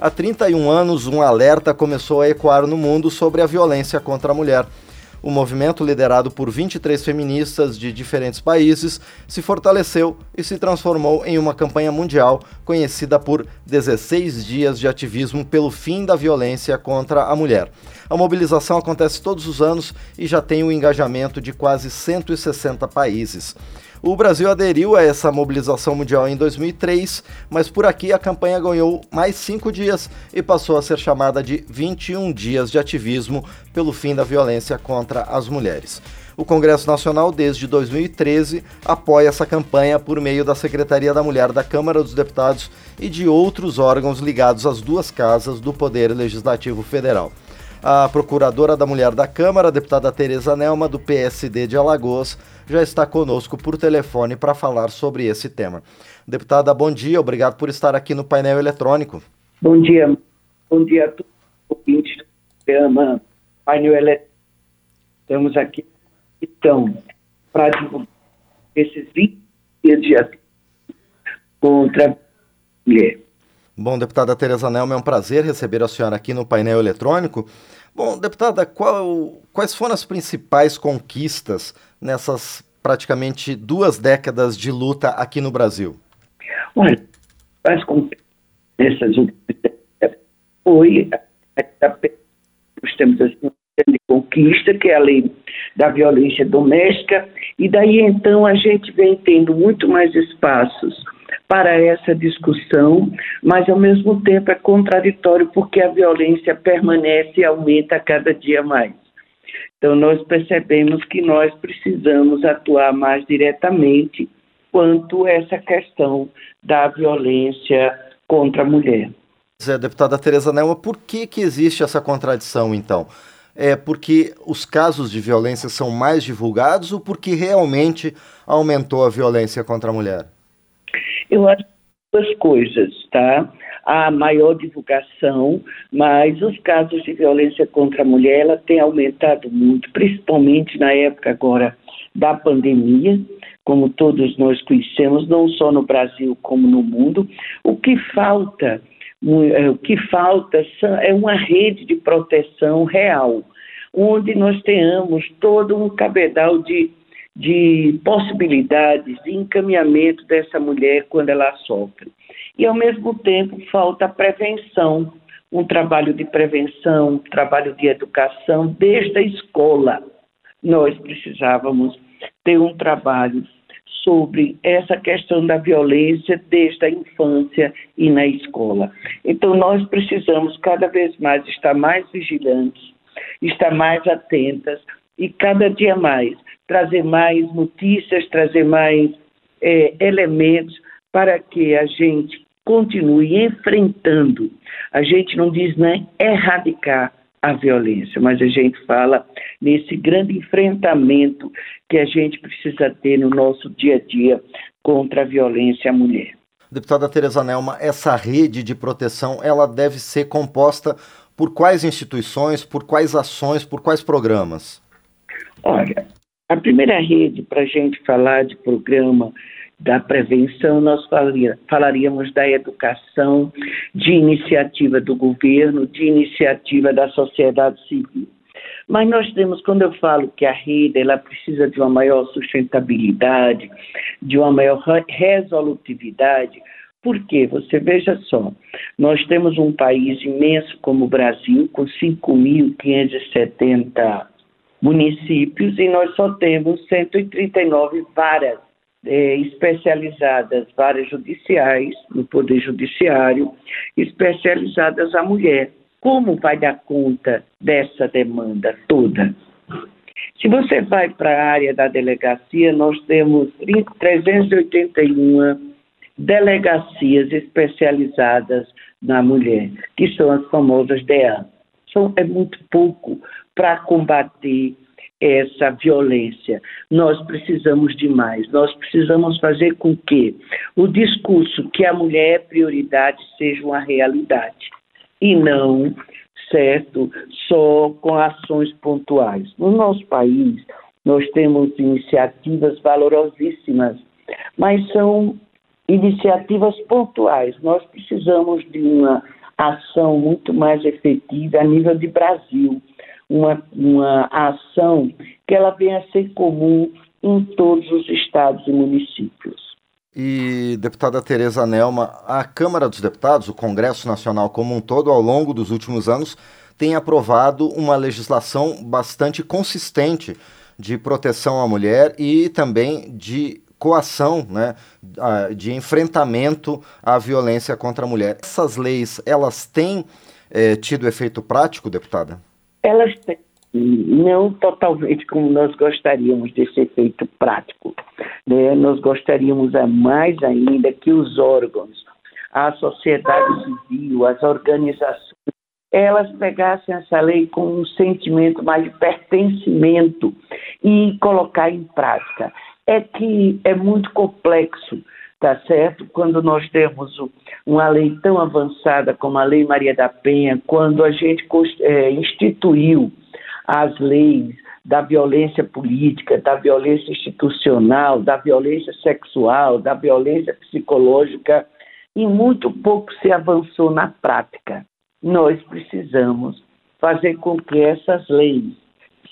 Há 31 anos, um alerta começou a ecoar no mundo sobre a violência contra a mulher. O movimento, liderado por 23 feministas de diferentes países, se fortaleceu e se transformou em uma campanha mundial conhecida por 16 dias de ativismo pelo fim da violência contra a mulher. A mobilização acontece todos os anos e já tem o engajamento de quase 160 países. O Brasil aderiu a essa mobilização mundial em 2003, mas por aqui a campanha ganhou mais cinco dias e passou a ser chamada de 21 dias de ativismo pelo fim da violência contra as mulheres. O Congresso Nacional, desde 2013, apoia essa campanha por meio da Secretaria da Mulher da Câmara dos Deputados e de outros órgãos ligados às duas casas do Poder Legislativo Federal. A Procuradora da Mulher da Câmara, deputada Tereza Nelma, do PSD de Alagoas, já está conosco por telefone para falar sobre esse tema. Deputada, bom dia, obrigado por estar aqui no painel eletrônico. Bom dia, bom dia a todos os ouvintes do programa painel eletrônico. Estamos aqui, então, para divulgar esses 20 dias contra a mulher. Bom, deputada Tereza Nelma, é um prazer receber a senhora aqui no painel eletrônico. Bom, deputada, qual, quais foram as principais conquistas nessas praticamente duas décadas de luta aqui no Brasil? Olha, as conquistas nessas foi nós temos assim, uma grande conquista, que é a lei da violência doméstica, e daí então a gente vem tendo muito mais espaços para essa discussão, mas ao mesmo tempo é contraditório porque a violência permanece e aumenta cada dia mais. Então, nós percebemos que nós precisamos atuar mais diretamente quanto a essa questão da violência contra a mulher. Zé, deputada Tereza Nelma, por que, que existe essa contradição, então? É porque os casos de violência são mais divulgados ou porque realmente aumentou a violência contra a mulher? Eu acho duas coisas, tá? A maior divulgação, mas os casos de violência contra a mulher ela tem aumentado muito, principalmente na época agora da pandemia, como todos nós conhecemos, não só no Brasil como no mundo. O que falta, é, o que falta é uma rede de proteção real, onde nós tenhamos todo um cabedal de de possibilidades de encaminhamento dessa mulher quando ela sofre. E, ao mesmo tempo, falta prevenção, um trabalho de prevenção, um trabalho de educação desde a escola. Nós precisávamos ter um trabalho sobre essa questão da violência desde a infância e na escola. Então, nós precisamos cada vez mais estar mais vigilantes, estar mais atentas e cada dia mais trazer mais notícias, trazer mais é, elementos para que a gente continue enfrentando. A gente não diz nem erradicar a violência, mas a gente fala nesse grande enfrentamento que a gente precisa ter no nosso dia a dia contra a violência à mulher. Deputada Tereza Nelma, essa rede de proteção, ela deve ser composta por quais instituições, por quais ações, por quais programas? Olha, a primeira rede para a gente falar de programa da prevenção, nós falaríamos da educação, de iniciativa do governo, de iniciativa da sociedade civil. Mas nós temos, quando eu falo que a rede ela precisa de uma maior sustentabilidade, de uma maior resolutividade, porque você veja só, nós temos um país imenso como o Brasil, com 5.570 municípios e nós só temos 139 varas é, especializadas, varas judiciais, no Poder Judiciário, especializadas à mulher. Como vai dar conta dessa demanda toda? Se você vai para a área da delegacia, nós temos 381 delegacias especializadas na mulher, que são as famosas DEAN. São, é muito pouco para combater essa violência. Nós precisamos de mais. Nós precisamos fazer com que o discurso que a mulher é prioridade seja uma realidade e não, certo, só com ações pontuais. No nosso país, nós temos iniciativas valorosíssimas, mas são iniciativas pontuais. Nós precisamos de uma ação muito mais efetiva a nível de Brasil, uma, uma ação que ela venha a ser comum em todos os estados e municípios. E, deputada Tereza Nelma, a Câmara dos Deputados, o Congresso Nacional como um todo, ao longo dos últimos anos, tem aprovado uma legislação bastante consistente de proteção à mulher e também de coação, né, de enfrentamento à violência contra a mulher. Essas leis, elas têm é, tido efeito prático, deputada? Elas têm, não totalmente como nós gostaríamos desse efeito prático. Né? Nós gostaríamos mais ainda que os órgãos, a sociedade civil, as organizações, elas pegassem essa lei com um sentimento mais de pertencimento e colocar em prática é que é muito complexo, tá certo? Quando nós temos uma lei tão avançada como a Lei Maria da Penha, quando a gente é, instituiu as leis da violência política, da violência institucional, da violência sexual, da violência psicológica, e muito pouco se avançou na prática. Nós precisamos fazer com que essas leis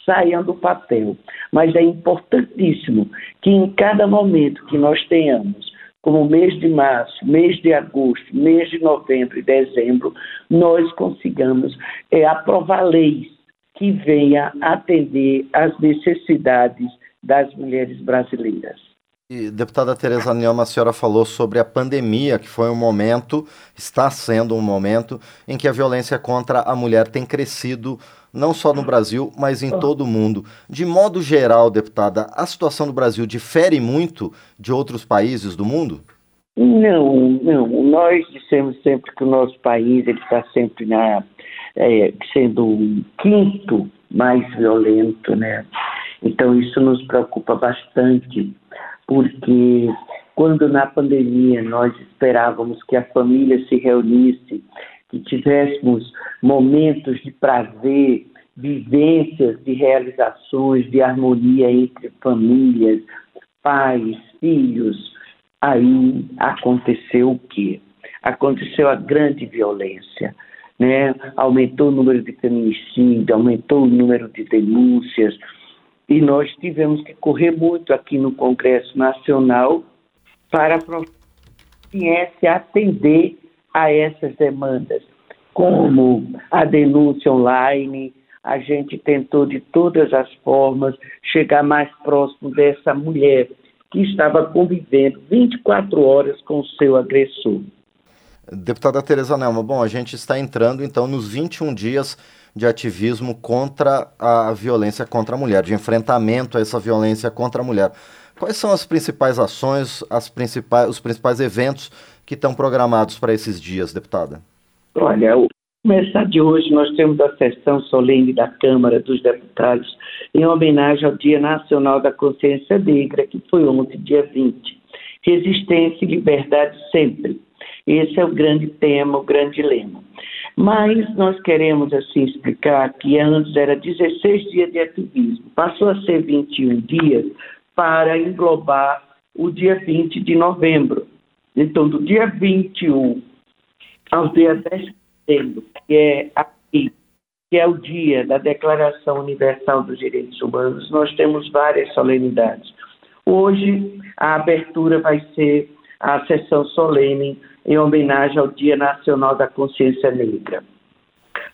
saiam do papel. Mas é importantíssimo que em cada momento que nós tenhamos, como mês de março, mês de agosto, mês de novembro e dezembro, nós consigamos é, aprovar leis que venham atender às necessidades das mulheres brasileiras. E, deputada Tereza Neumann, a senhora falou sobre a pandemia, que foi um momento, está sendo um momento, em que a violência contra a mulher tem crescido, não só no Brasil, mas em todo o mundo. De modo geral, deputada, a situação do Brasil difere muito de outros países do mundo? Não, não. Nós dissemos sempre que o nosso país ele está sempre na, é, sendo o quinto mais violento, né? Então isso nos preocupa bastante porque quando na pandemia nós esperávamos que a família se reunisse, que tivéssemos momentos de prazer, vivências de realizações, de harmonia entre famílias, pais, filhos, aí aconteceu o quê? Aconteceu a grande violência. Né? Aumentou o número de feminicídio, aumentou o número de denúncias, e nós tivemos que correr muito aqui no Congresso Nacional para viesse atender a essas demandas, como a denúncia online, a gente tentou de todas as formas chegar mais próximo dessa mulher que estava convivendo 24 horas com o seu agressor. Deputada Tereza Nelma, bom, a gente está entrando então nos 21 dias de ativismo contra a violência contra a mulher, de enfrentamento a essa violência contra a mulher. Quais são as principais ações, as principais, os principais eventos que estão programados para esses dias, deputada? Olha, começar de hoje, nós temos a sessão solene da Câmara dos Deputados em homenagem ao Dia Nacional da Consciência Negra, que foi ontem, dia 20. Resistência e liberdade sempre. Esse é o grande tema, o grande lema. Mas nós queremos assim explicar que antes era 16 dias de ativismo, passou a ser 21 dias para englobar o dia 20 de novembro. Então, do dia 21 ao dia 10 de setembro, que é aqui, que é o dia da Declaração Universal dos Direitos Humanos, nós temos várias solenidades. Hoje, a abertura vai ser a sessão solene em homenagem ao Dia Nacional da Consciência Negra.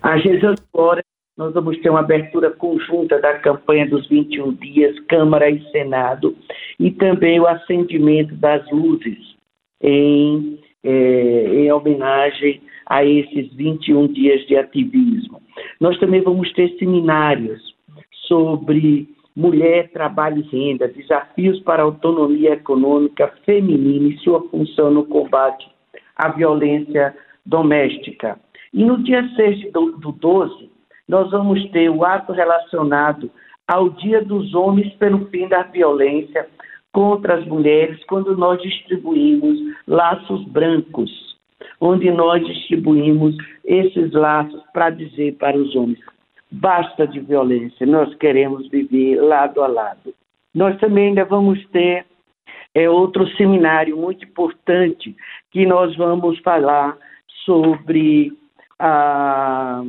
Às 18 horas, nós vamos ter uma abertura conjunta da campanha dos 21 dias, Câmara e Senado, e também o acendimento das luzes em, é, em homenagem a esses 21 dias de ativismo. Nós também vamos ter seminários sobre mulher, trabalho e renda, desafios para a autonomia econômica feminina e sua função no combate à violência doméstica. E no dia 6 do, do 12, nós vamos ter o ato relacionado ao Dia dos Homens pelo fim da violência contra as mulheres, quando nós distribuímos laços brancos, onde nós distribuímos esses laços para dizer para os homens: basta de violência, nós queremos viver lado a lado. Nós também ainda vamos ter é, outro seminário muito importante que nós vamos falar sobre a,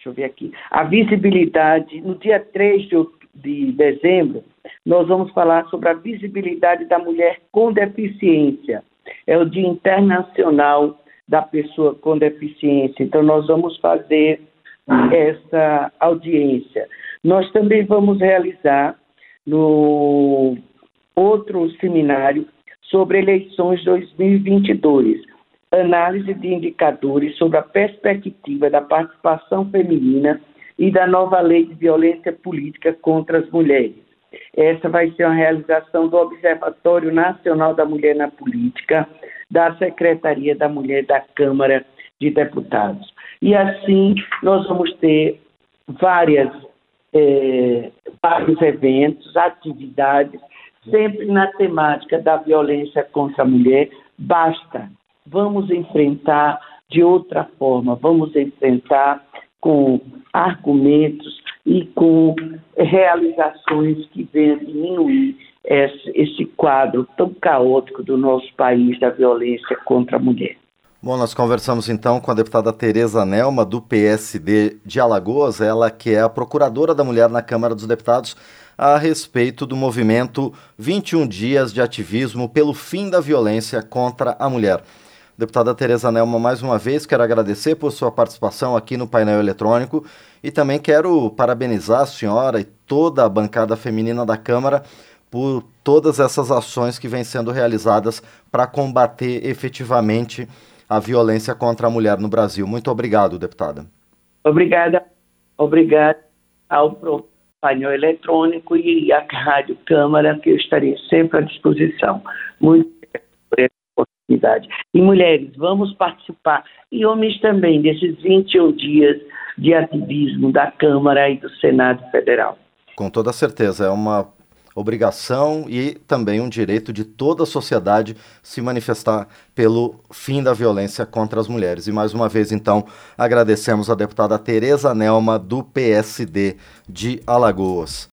deixa eu ver aqui, a visibilidade, no dia 3 de, de dezembro, nós vamos falar sobre a visibilidade da mulher com deficiência. É o Dia Internacional da Pessoa com Deficiência. Então, nós vamos fazer essa audiência. Nós também vamos realizar no outro seminário sobre eleições 2022, análise de indicadores sobre a perspectiva da participação feminina e da nova lei de violência política contra as mulheres. Essa vai ser uma realização do Observatório Nacional da Mulher na Política, da Secretaria da Mulher da Câmara de Deputados. E assim nós vamos ter várias, é, vários eventos, atividades, sempre na temática da violência contra a mulher. Basta, vamos enfrentar de outra forma, vamos enfrentar com argumentos e com realizações que venham diminuir esse, esse quadro tão caótico do nosso país da violência contra a mulher. Bom, nós conversamos então com a deputada Tereza Nelma, do PSD de Alagoas, ela que é a procuradora da mulher na Câmara dos Deputados, a respeito do movimento 21 Dias de Ativismo pelo Fim da Violência contra a Mulher. Deputada Tereza Nelma, mais uma vez, quero agradecer por sua participação aqui no painel eletrônico e também quero parabenizar a senhora e toda a bancada feminina da Câmara por todas essas ações que vêm sendo realizadas para combater efetivamente a violência contra a mulher no Brasil. Muito obrigado, deputada. Obrigada, obrigada ao painel eletrônico e à Rádio Câmara, que eu estarei sempre à disposição. Muito oportunidade. E mulheres, vamos participar, e homens também, desses 21 dias de ativismo da Câmara e do Senado Federal. Com toda certeza, é uma obrigação e também um direito de toda a sociedade se manifestar pelo fim da violência contra as mulheres. E mais uma vez, então, agradecemos a deputada Tereza Nelma, do PSD de Alagoas.